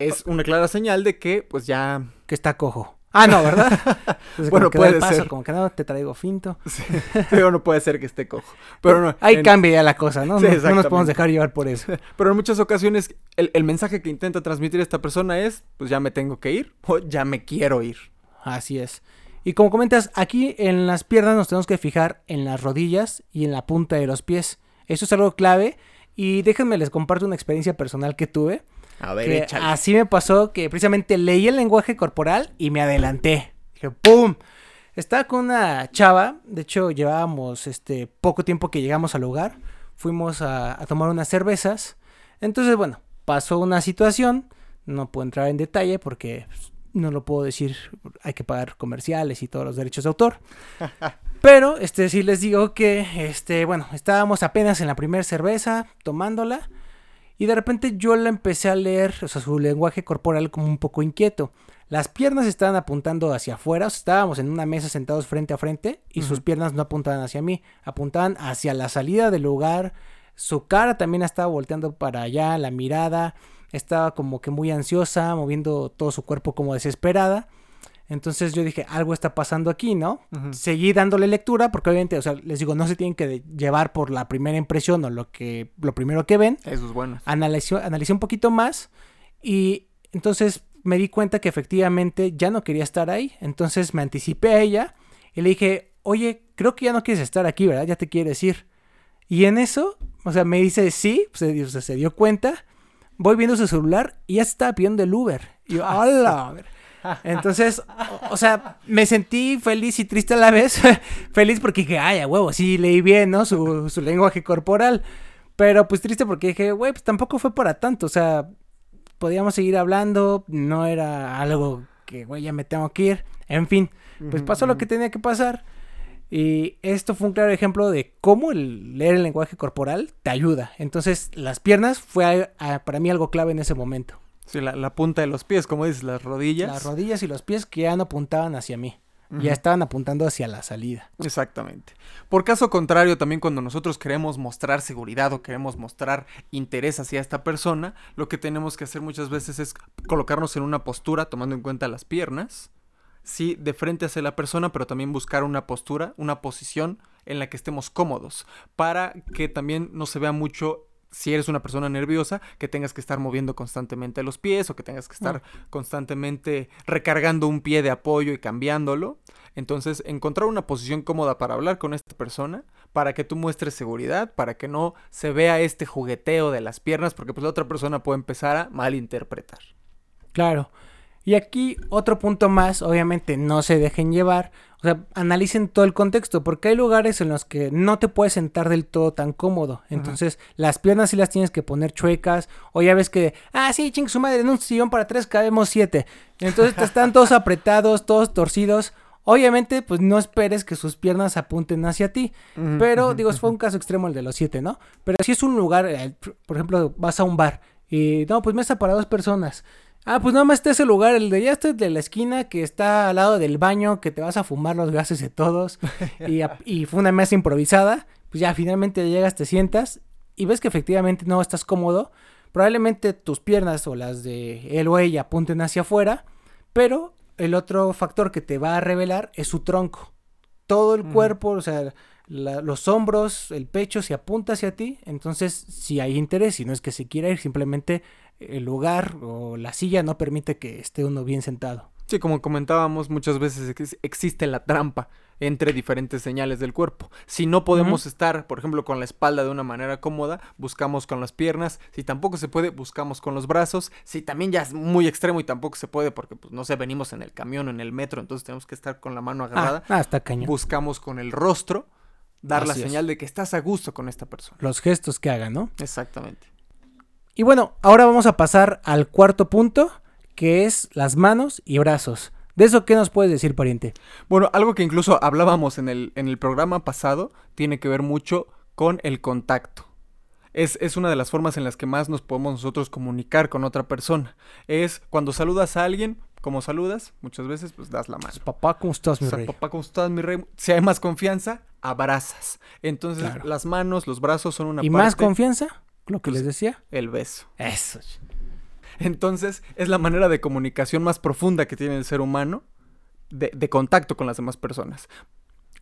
es una clara señal de que pues ya... Que está cojo. Ah, no, ¿verdad? Entonces, Bueno, como puede paso, ser. Como que no, te traigo finto. Sí, pero no puede ser que esté cojo. Pero no, Ahí en- cambia ya la cosa, ¿no? Sí, no, no nos podemos dejar llevar por eso. Pero en muchas ocasiones el, el mensaje que intenta transmitir esta persona es, pues ya me tengo que ir o ya me quiero ir. Así es. Y como comentas, aquí en las piernas nos tenemos que fijar en las rodillas y en la punta de los pies. Eso es algo clave. Y déjenme les comparto una experiencia personal que tuve. A así me pasó que precisamente leí el lenguaje corporal y me adelanté. Dije, ¡pum! Estaba con una chava, de hecho llevábamos este poco tiempo que llegamos al lugar, fuimos a, a tomar unas cervezas. Entonces, bueno, pasó una situación, no puedo entrar en detalle porque pues, no lo puedo decir, hay que pagar comerciales y todos los derechos de autor. Pero este sí les digo que este, bueno, estábamos apenas en la primera cerveza tomándola y de repente yo la empecé a leer, o sea, su lenguaje corporal como un poco inquieto. Las piernas estaban apuntando hacia afuera, o sea, estábamos en una mesa sentados frente a frente y sus piernas no apuntaban hacia mí, apuntaban hacia la salida del lugar. Su cara también estaba volteando para allá, la mirada estaba como que muy ansiosa, moviendo todo su cuerpo como desesperada. Entonces yo dije, algo está pasando aquí, ¿no? Seguí dándole lectura porque obviamente, o sea, les digo, no se tienen que llevar por la primera impresión o lo que lo primero que ven. Eso es bueno. Analicé, analicé un poquito más y entonces me di cuenta que efectivamente ya no quería estar ahí. Entonces me anticipé a ella y le dije, oye, creo que ya no quieres estar aquí, ¿verdad? Ya te quieres ir. Y en eso, o sea, me dice, sí, pues, se, se dio cuenta. Voy viendo su celular y ya se estaba pidiendo el Uber. Y yo, ¡hola! Entonces, o, o sea, me sentí feliz y triste a la vez. feliz porque dije, ay, a huevo, sí leí bien, ¿no? Su, su lenguaje corporal. Pero pues triste porque dije, güey, pues tampoco fue para tanto. O sea, podíamos seguir hablando. No era algo que, güey, ya me tengo que ir. En fin, pues pasó lo que tenía que pasar. Y esto fue un claro ejemplo de cómo el leer el lenguaje corporal te ayuda. Entonces, las piernas fue a- a- para mí algo clave en ese momento. Sí, la, la punta de los pies, como dices, las rodillas. Las rodillas y los pies que ya no apuntaban hacia mí. Ya estaban apuntando hacia la salida. Exactamente. Por caso contrario, también cuando nosotros queremos mostrar seguridad o queremos mostrar interés hacia esta persona, lo que tenemos que hacer muchas veces es colocarnos en una postura tomando en cuenta las piernas, sí, de frente hacia la persona, pero también buscar una postura, una posición en la que estemos cómodos, para que también no se vea mucho si eres una persona nerviosa, que tengas que estar moviendo constantemente los pies o que tengas que estar constantemente recargando un pie de apoyo y cambiándolo. Entonces, encontrar una posición cómoda para hablar con esta persona, para que tú muestres seguridad, para que no se vea este jugueteo de las piernas, porque pues la otra persona puede empezar a malinterpretar. Claro. Y aquí otro punto más, obviamente no se dejen llevar, o sea, analicen todo el contexto, porque hay lugares en los que no te puedes sentar del todo tan cómodo. Entonces, las piernas sí las tienes que poner chuecas, o ya ves que, ah, sí, ching su madre, en un sillón para tres cabemos siete. Entonces, te están todos apretados, todos torcidos. Obviamente, pues no esperes que sus piernas apunten hacia ti. Pero, digo, fue un caso extremo el de los siete, ¿no? Pero si es un lugar, eh, por ejemplo, vas a un bar y, no, pues mesa para dos personas. Ah, pues nada más está ese lugar, el de ya este de la esquina que está al lado del baño, que te vas a fumar los gases de todos. y, a- y fue una mesa improvisada. Pues ya finalmente llegas, te sientas y ves que efectivamente no estás cómodo. Probablemente tus piernas o las de él o ella apunten hacia afuera, pero el otro factor que te va a revelar es su tronco. Todo el Ujú. cuerpo, o sea, la- los hombros, el pecho se apunta hacia ti. Entonces, si hay interés, si no es que se quiera ir, simplemente el lugar o la silla no permite que esté uno bien sentado. Sí, como comentábamos, muchas veces ex- existe la trampa entre diferentes señales del cuerpo. Si no podemos estar, por ejemplo, con la espalda de una manera cómoda, buscamos con las piernas. Si tampoco se puede, buscamos con los brazos. Si también ya es muy extremo y tampoco se puede porque, pues, no sé, venimos en el camión o en el metro, entonces tenemos que estar con la mano agarrada. Ah, ah, está cañón. Buscamos con el rostro dar la es. señal de que estás a gusto con esta persona. Los gestos que hagan, ¿no? Exactamente. Y bueno, ahora vamos a pasar al cuarto punto, que es las manos y brazos. ¿De eso qué nos puedes decir, pariente? Bueno, algo que incluso hablábamos en el, en el programa pasado tiene que ver mucho con el contacto. Es, es una de las formas en las que más nos podemos nosotros comunicar con otra persona. Es cuando saludas a alguien, como saludas, muchas veces pues das la mano. Papá, ¿cómo estás, mi O sea, rey? papá, ¿cómo estás, mi rey? Si hay más confianza, abrazas. Entonces, Claro. las manos, los brazos son una ¿Y parte. más confianza? Lo que Pues- les decía. El beso. Eso. Entonces, es la manera de comunicación más profunda que tiene el ser humano de, de contacto con las demás personas.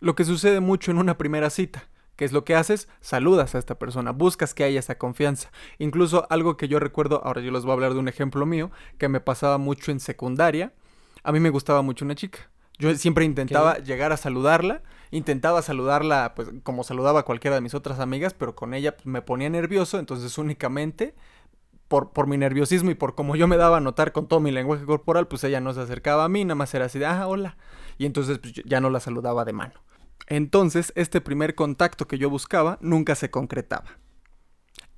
Lo que sucede mucho en una primera cita. ¿Qué es lo que haces? Saludas a esta persona, buscas que haya esa confianza. Incluso algo que yo recuerdo, ahora yo les voy a hablar de un ejemplo mío, que me pasaba mucho en secundaria. A mí me gustaba mucho una chica. Yo siempre intentaba llegar a saludarla, intentaba saludarla pues como saludaba a cualquiera de mis otras amigas, pero con ella pues, me ponía nervioso, entonces únicamente por, por, mi nerviosismo y por como yo me daba a notar con todo mi lenguaje corporal, pues ella no se acercaba a mí, nada más era así de, ah, hola. Y entonces pues, ya no la saludaba de mano. Entonces, este primer contacto que yo buscaba nunca se concretaba.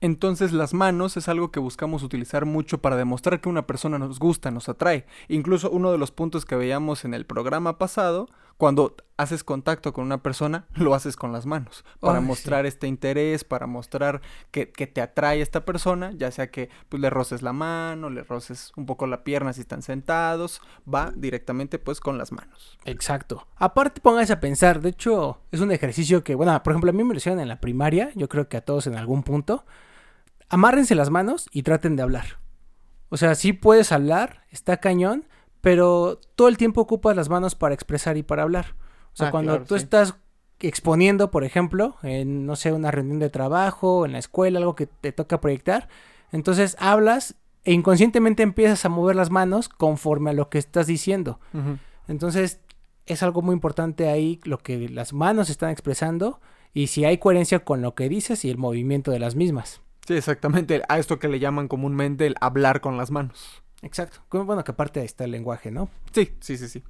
Entonces las manos es algo que buscamos utilizar mucho para demostrar que una persona nos gusta, nos atrae. Incluso uno de los puntos que veíamos en el programa pasado, cuando haces contacto con una persona, lo haces con las manos. Para mostrar este interés, para mostrar que, que, te atrae esta persona, ya sea que pues, le roces la mano, le roces un poco la pierna si están sentados, va directamente pues con las manos. Exacto. Aparte pónganse a pensar, de hecho es un ejercicio que, bueno, por ejemplo a mí me lo hicieron en la primaria, yo creo que a todos en algún punto. Amárrense las manos y traten de hablar. O sea, sí puedes hablar, está cañón, pero todo el tiempo ocupas las manos para expresar y para hablar. O sea, Ah, cuando claro, tú sí. estás exponiendo, por ejemplo, en, no sé, una reunión de trabajo, en la escuela, algo que te toca proyectar, entonces hablas e inconscientemente empiezas a mover las manos conforme a lo que estás diciendo. Entonces, es algo muy importante ahí lo que las manos están expresando y si hay coherencia con lo que dices y el movimiento de las mismas. Sí, exactamente. A esto que le llaman comúnmente el hablar con las manos. Exacto. Bueno, que aparte ahí está el lenguaje, ¿no? Sí, sí, sí, sí.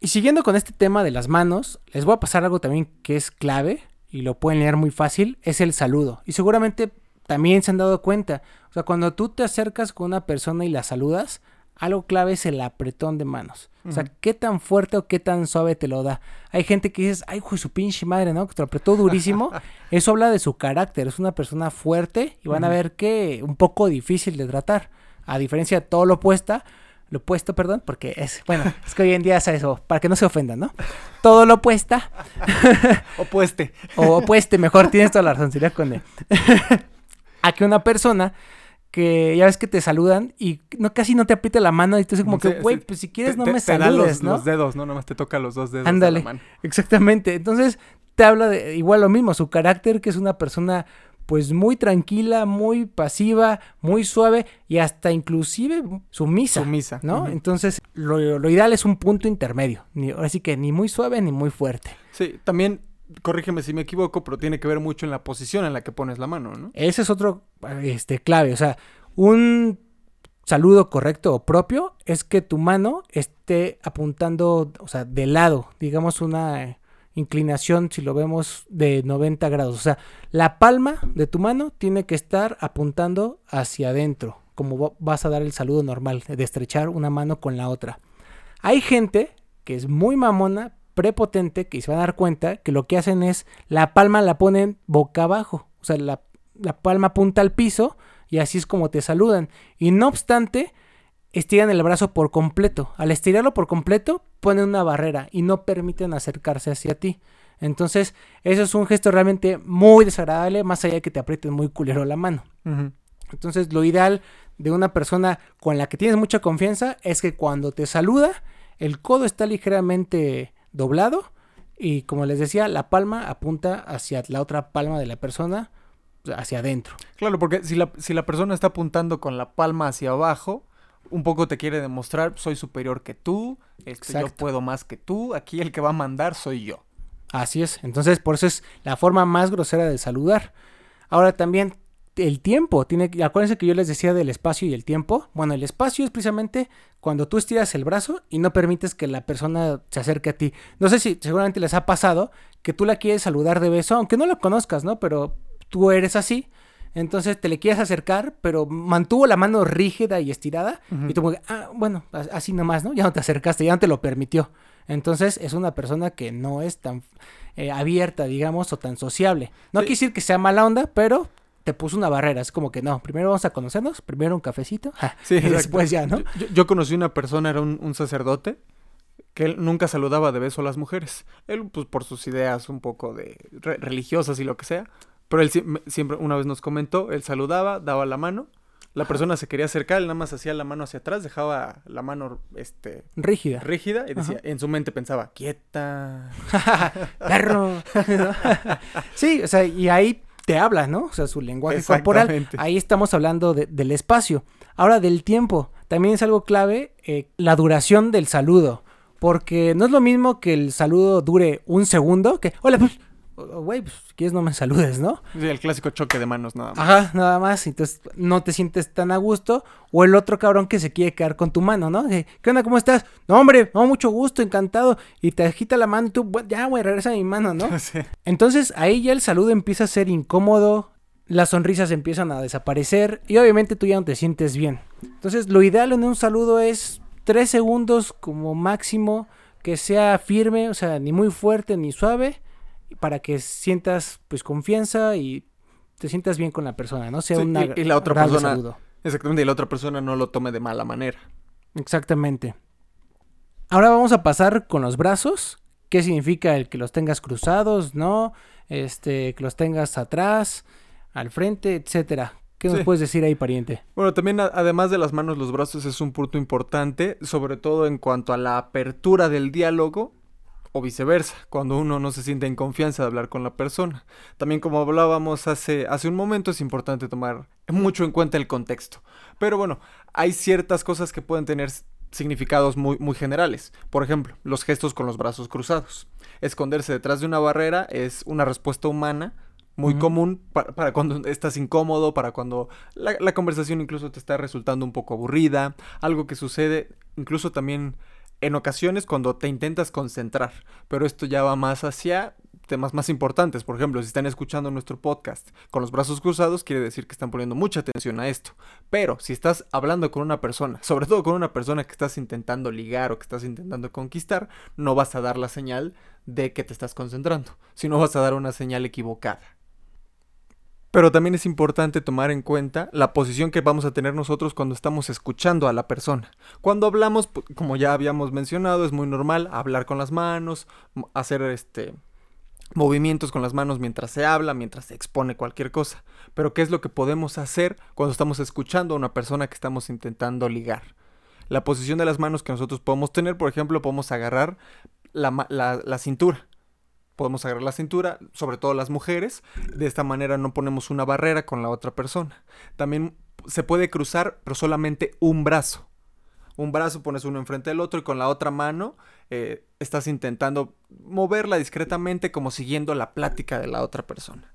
Y siguiendo con este tema de las manos, les voy a pasar algo también que es clave y lo pueden leer muy fácil, es el saludo. Y seguramente también se han dado cuenta. O sea, cuando tú te acercas con una persona y la saludas, algo clave es el apretón de manos. O sea, qué tan fuerte o qué tan suave te lo da. Hay gente que dices, ay, hijo su pinche madre, ¿no? Que te lo apretó durísimo. Eso habla de su carácter. Es una persona fuerte y van a ver que un poco difícil de tratar. A diferencia de todo lo opuesta, lo opuesto, perdón, porque es, bueno, es que hoy en día es eso, para que no se ofendan, ¿no? Todo lo opuesta, Opueste. o opueste, mejor, tienes toda la razón, sería con él. a que una persona que ya ves que te saludan y no casi no te aprieta la mano y tú dices como Sí, que, güey, sí. pues si quieres Te- no me te da saludes, los, ¿no? los dedos, ¿no? Nomás te toca los dos dedos. de Ándale. la mano. Exactamente. Entonces, te habla de igual lo mismo, su carácter, que es una persona pues muy tranquila, muy pasiva, muy suave y hasta inclusive sumisa. Sumisa. ¿No? Entonces, lo, lo ideal es un punto intermedio. Ni, ahora sí que ni muy suave ni muy fuerte. Sí, también, corrígeme si me equivoco, pero tiene que ver mucho en la posición en la que pones la mano, ¿no? Ese es otro este, clave. O sea, un saludo correcto o propio es que tu mano esté apuntando, o sea, de lado, digamos una inclinación, si lo vemos, de 90 grados. O sea, la palma de tu mano tiene que estar apuntando hacia adentro, como va- vas a dar el saludo normal, de estrechar una mano con la otra. Hay gente que es muy mamona, prepotente, que se van a dar cuenta que lo que hacen es la palma la ponen boca abajo. O sea, la palma apunta al piso y así es como te saludan. Y no obstante, estiran el brazo por completo. Al estirarlo por completo, ponen una barrera y no permiten acercarse hacia ti. Entonces, eso es un gesto realmente muy desagradable, más allá de que te aprieten muy culero la mano. Entonces, lo ideal de una persona con la que tienes mucha confianza es que cuando te saluda, el codo está ligeramente doblado y como les decía, la palma apunta hacia la otra palma de la persona, hacia adentro. Claro, porque si la, si la persona está apuntando con la palma hacia abajo, un poco te quiere demostrar, soy superior que tú, este, yo puedo más que tú, aquí el que va a mandar soy yo. Así es. Entonces, por eso es la forma más grosera de saludar. Ahora también el tiempo. Tiene, acuérdense que yo les decía del espacio y el tiempo. Bueno, el espacio es precisamente cuando tú estiras el brazo y no permites que la persona se acerque a ti. No sé si seguramente les ha pasado que tú la quieres saludar de beso, aunque no la conozcas, ¿no? Pero tú eres así. Entonces te le quieres acercar, pero mantuvo la mano rígida y estirada. Y tú como, ah, bueno, así nomás, ¿no? Ya no te acercaste, ya no te lo permitió. Entonces es una persona que no es tan eh, abierta, digamos, o tan sociable. No Sí. quiere decir que sea mala onda, pero te puso una barrera. Es como que no, primero vamos a conocernos, primero un cafecito, ja, Sí, y exacto. después ya, ¿no? Yo, yo- yo conocí una persona, era un, un sacerdote, que él nunca saludaba de beso a las mujeres. Él, pues, por sus ideas un poco de re- religiosas y lo que sea. Pero él siempre, una vez nos comentó, él saludaba, daba la mano La persona se quería acercar, él nada más hacía la mano hacia atrás, dejaba la mano este, Rígida. rígida y decía, en su mente pensaba, quieta. Perro. sí, o sea, y ahí te habla, ¿no? O sea, su lenguaje corporal. Ahí estamos hablando de- del espacio. Ahora, del tiempo. También es algo clave eh, la duración del saludo. Porque no es lo mismo que el saludo dure un segundo que, hola, pues, güey, pues, si quieres no me saludes, ¿no? Sí, el clásico choque de manos nada más. Ajá, nada más. Entonces no te sientes tan a gusto. O el otro cabrón que se quiere quedar con tu mano, ¿no? ¿Qué onda? ¿Cómo estás? No, hombre, no, mucho gusto, encantado. Y te agita la mano y tú, "Bu- ya, güey, regresa mi mano, ¿no? Sí. Entonces ahí ya el saludo empieza a ser incómodo, las sonrisas empiezan a desaparecer y obviamente tú ya no te sientes bien. Entonces lo ideal en un saludo es tres segundos como máximo, que sea firme, o sea, ni muy fuerte ni suave, para que sientas pues confianza y te sientas bien con la persona, ¿no? Sea Sí, una y- y la otra agradable persona- saludo. Exactamente, y la otra persona no lo tome de mala manera. Exactamente. Ahora vamos a pasar con los brazos. ¿Qué significa el que los tengas cruzados, no? Este, que los tengas atrás, al frente, etcétera. ¿Qué nos Sí. puedes decir ahí, pariente? Bueno, también a- además de las manos, los brazos es un punto importante, sobre todo en cuanto a la apertura del diálogo o viceversa, cuando uno no se siente en confianza de hablar con la persona. También como hablábamos hace, hace un momento, es importante tomar mucho en cuenta el contexto. Pero bueno, hay ciertas cosas que pueden tener significados muy, muy generales. Por ejemplo, los gestos con los brazos cruzados. Esconderse detrás de una barrera es una respuesta humana muy común para, para cuando estás incómodo, para cuando la, la conversación incluso te está resultando un poco aburrida, algo que sucede incluso también en ocasiones cuando te intentas concentrar, pero esto ya va más hacia temas más importantes. Por ejemplo, si están escuchando nuestro podcast con los brazos cruzados, quiere decir que están poniendo mucha atención a esto. Pero si estás hablando con una persona, sobre todo con una persona que estás intentando ligar o que estás intentando conquistar, no vas a dar la señal de que te estás concentrando, sino vas a dar una señal equivocada. Pero también es importante tomar en cuenta la posición que vamos a tener nosotros cuando estamos escuchando a la persona. Cuando hablamos, como ya habíamos mencionado, es muy normal hablar con las manos, hacer este movimientos con las manos mientras se habla, mientras se expone cualquier cosa. Pero ¿qué es lo que podemos hacer cuando estamos escuchando a una persona que estamos intentando ligar? La posición de las manos que nosotros podemos tener, por ejemplo, podemos agarrar la, la- la cintura. Podemos agarrar la cintura, sobre todo las mujeres. De esta manera no ponemos una barrera con la otra persona. También se puede cruzar, pero solamente un brazo. Un brazo pones uno enfrente del otro y con la otra mano eh, estás intentando moverla discretamente como siguiendo la plática de la otra persona.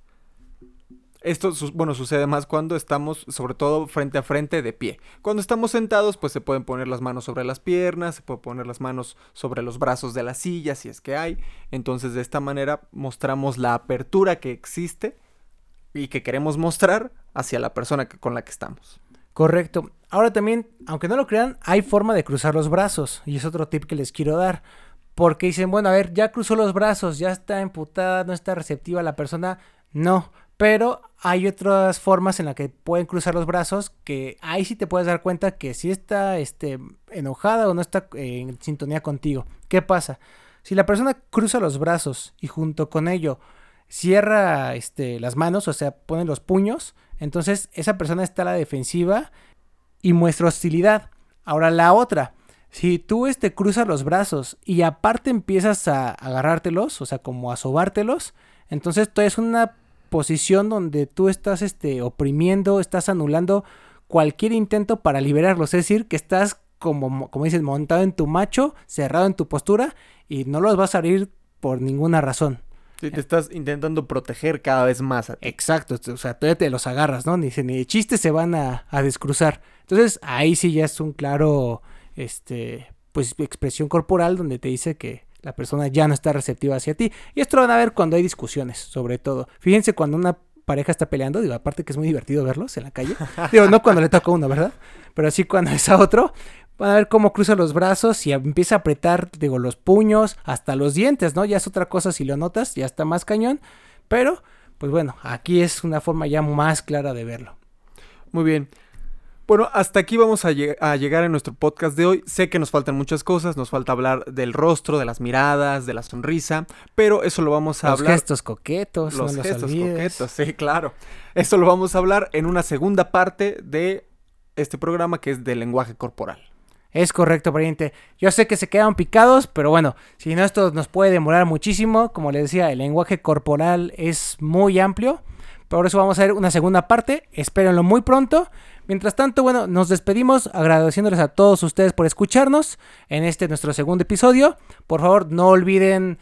Esto, bueno, sucede más cuando estamos, sobre todo, frente a frente de pie. Cuando estamos sentados, pues se pueden poner las manos sobre las piernas, se pueden poner las manos sobre los brazos de la silla, si es que hay. Entonces, de esta manera mostramos la apertura que existe y que queremos mostrar hacia la persona que- con la que estamos. Correcto. Ahora también, aunque no lo crean, hay forma de cruzar los brazos. Y es otro tip que les quiero dar. Porque dicen, bueno, a ver, ya cruzó los brazos, ya está emputada, no está receptiva la persona. No, pero hay otras formas en las que pueden cruzar los brazos que ahí sí te puedes dar cuenta que si está este, enojada o no está eh, en sintonía contigo. ¿Qué pasa? Si la persona cruza los brazos y junto con ello cierra este, las manos, o sea, pone los puños, entonces esa persona está a la defensiva y muestra hostilidad. Ahora la otra, si tú este, cruzas los brazos y aparte empiezas a agarrártelos, o sea, como a sobártelos, entonces esto es una posición donde tú estás este, oprimiendo, estás anulando cualquier intento para liberarlos. Es decir, que estás como, como dices, montado en tu macho, cerrado en tu postura y no los vas a abrir por ninguna razón. Sí, te estás intentando proteger cada vez más a ti. Exacto, o sea, todavía te los agarras, ¿no? Ni, ni de chiste se van a, a descruzar. Entonces, ahí sí ya es un claro, este, pues, expresión corporal donde te dice que la persona ya no está receptiva hacia ti. Y esto lo van a ver cuando hay discusiones, sobre todo. Fíjense cuando una pareja está peleando, digo, aparte que es muy divertido verlos en la calle. digo, no cuando le toca a uno, ¿verdad? Pero sí cuando es a otro. Van a ver cómo cruza los brazos y empieza a apretar, digo, los puños, hasta los dientes, ¿no? Ya es otra cosa si lo notas, ya está más cañón. Pero, pues bueno, aquí es una forma ya más clara de verlo. Muy bien. Bueno, hasta aquí vamos a, lleg- a llegar en nuestro podcast de hoy. Sé que nos faltan muchas cosas, nos falta hablar del rostro, de las miradas, de la sonrisa, pero eso lo vamos a Los hablar. gestos coquetos, los no los gestos coquetos, sí, claro. Eso lo vamos a hablar en una segunda parte de este programa que es de lenguaje corporal. Es correcto, pariente. Yo sé que se quedan picados, pero bueno, si no, esto nos puede demorar muchísimo. Como les decía, el lenguaje corporal es muy amplio. Por eso vamos a ver una segunda parte. Espérenlo muy pronto. Mientras tanto, bueno, nos despedimos agradeciéndoles a todos ustedes por escucharnos en este nuestro segundo episodio. Por favor, no olviden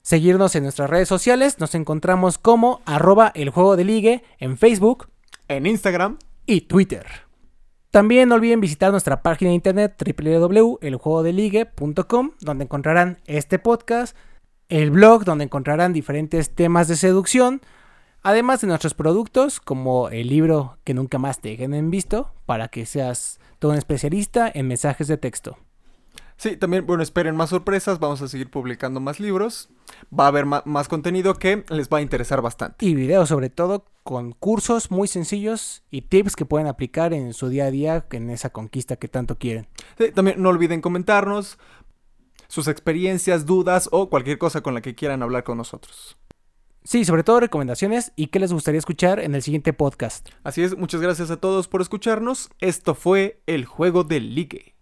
seguirnos en nuestras redes sociales. Nos encontramos como arroba el juego de ligue en Facebook, En Instagram, y Twitter. También no olviden visitar nuestra página de internet www.eljuegodeligue.com donde encontrarán este podcast, el blog donde encontrarán diferentes temas de seducción, además de nuestros productos como el libro que nunca más te dejen en visto para que seas todo un especialista en mensajes de texto. Sí, también, bueno, esperen más sorpresas, vamos a seguir publicando más libros, va a haber más contenido que les va a interesar bastante. Y videos sobre todo con cursos muy sencillos y tips que pueden aplicar en su día a día en esa conquista que tanto quieren. Sí, también no olviden comentarnos sus experiencias, dudas o cualquier cosa con la que quieran hablar con nosotros. Sí, sobre todo recomendaciones y qué les gustaría escuchar en el siguiente podcast. Así es, muchas gracias a todos por escucharnos. Esto fue El Juego del Ligue.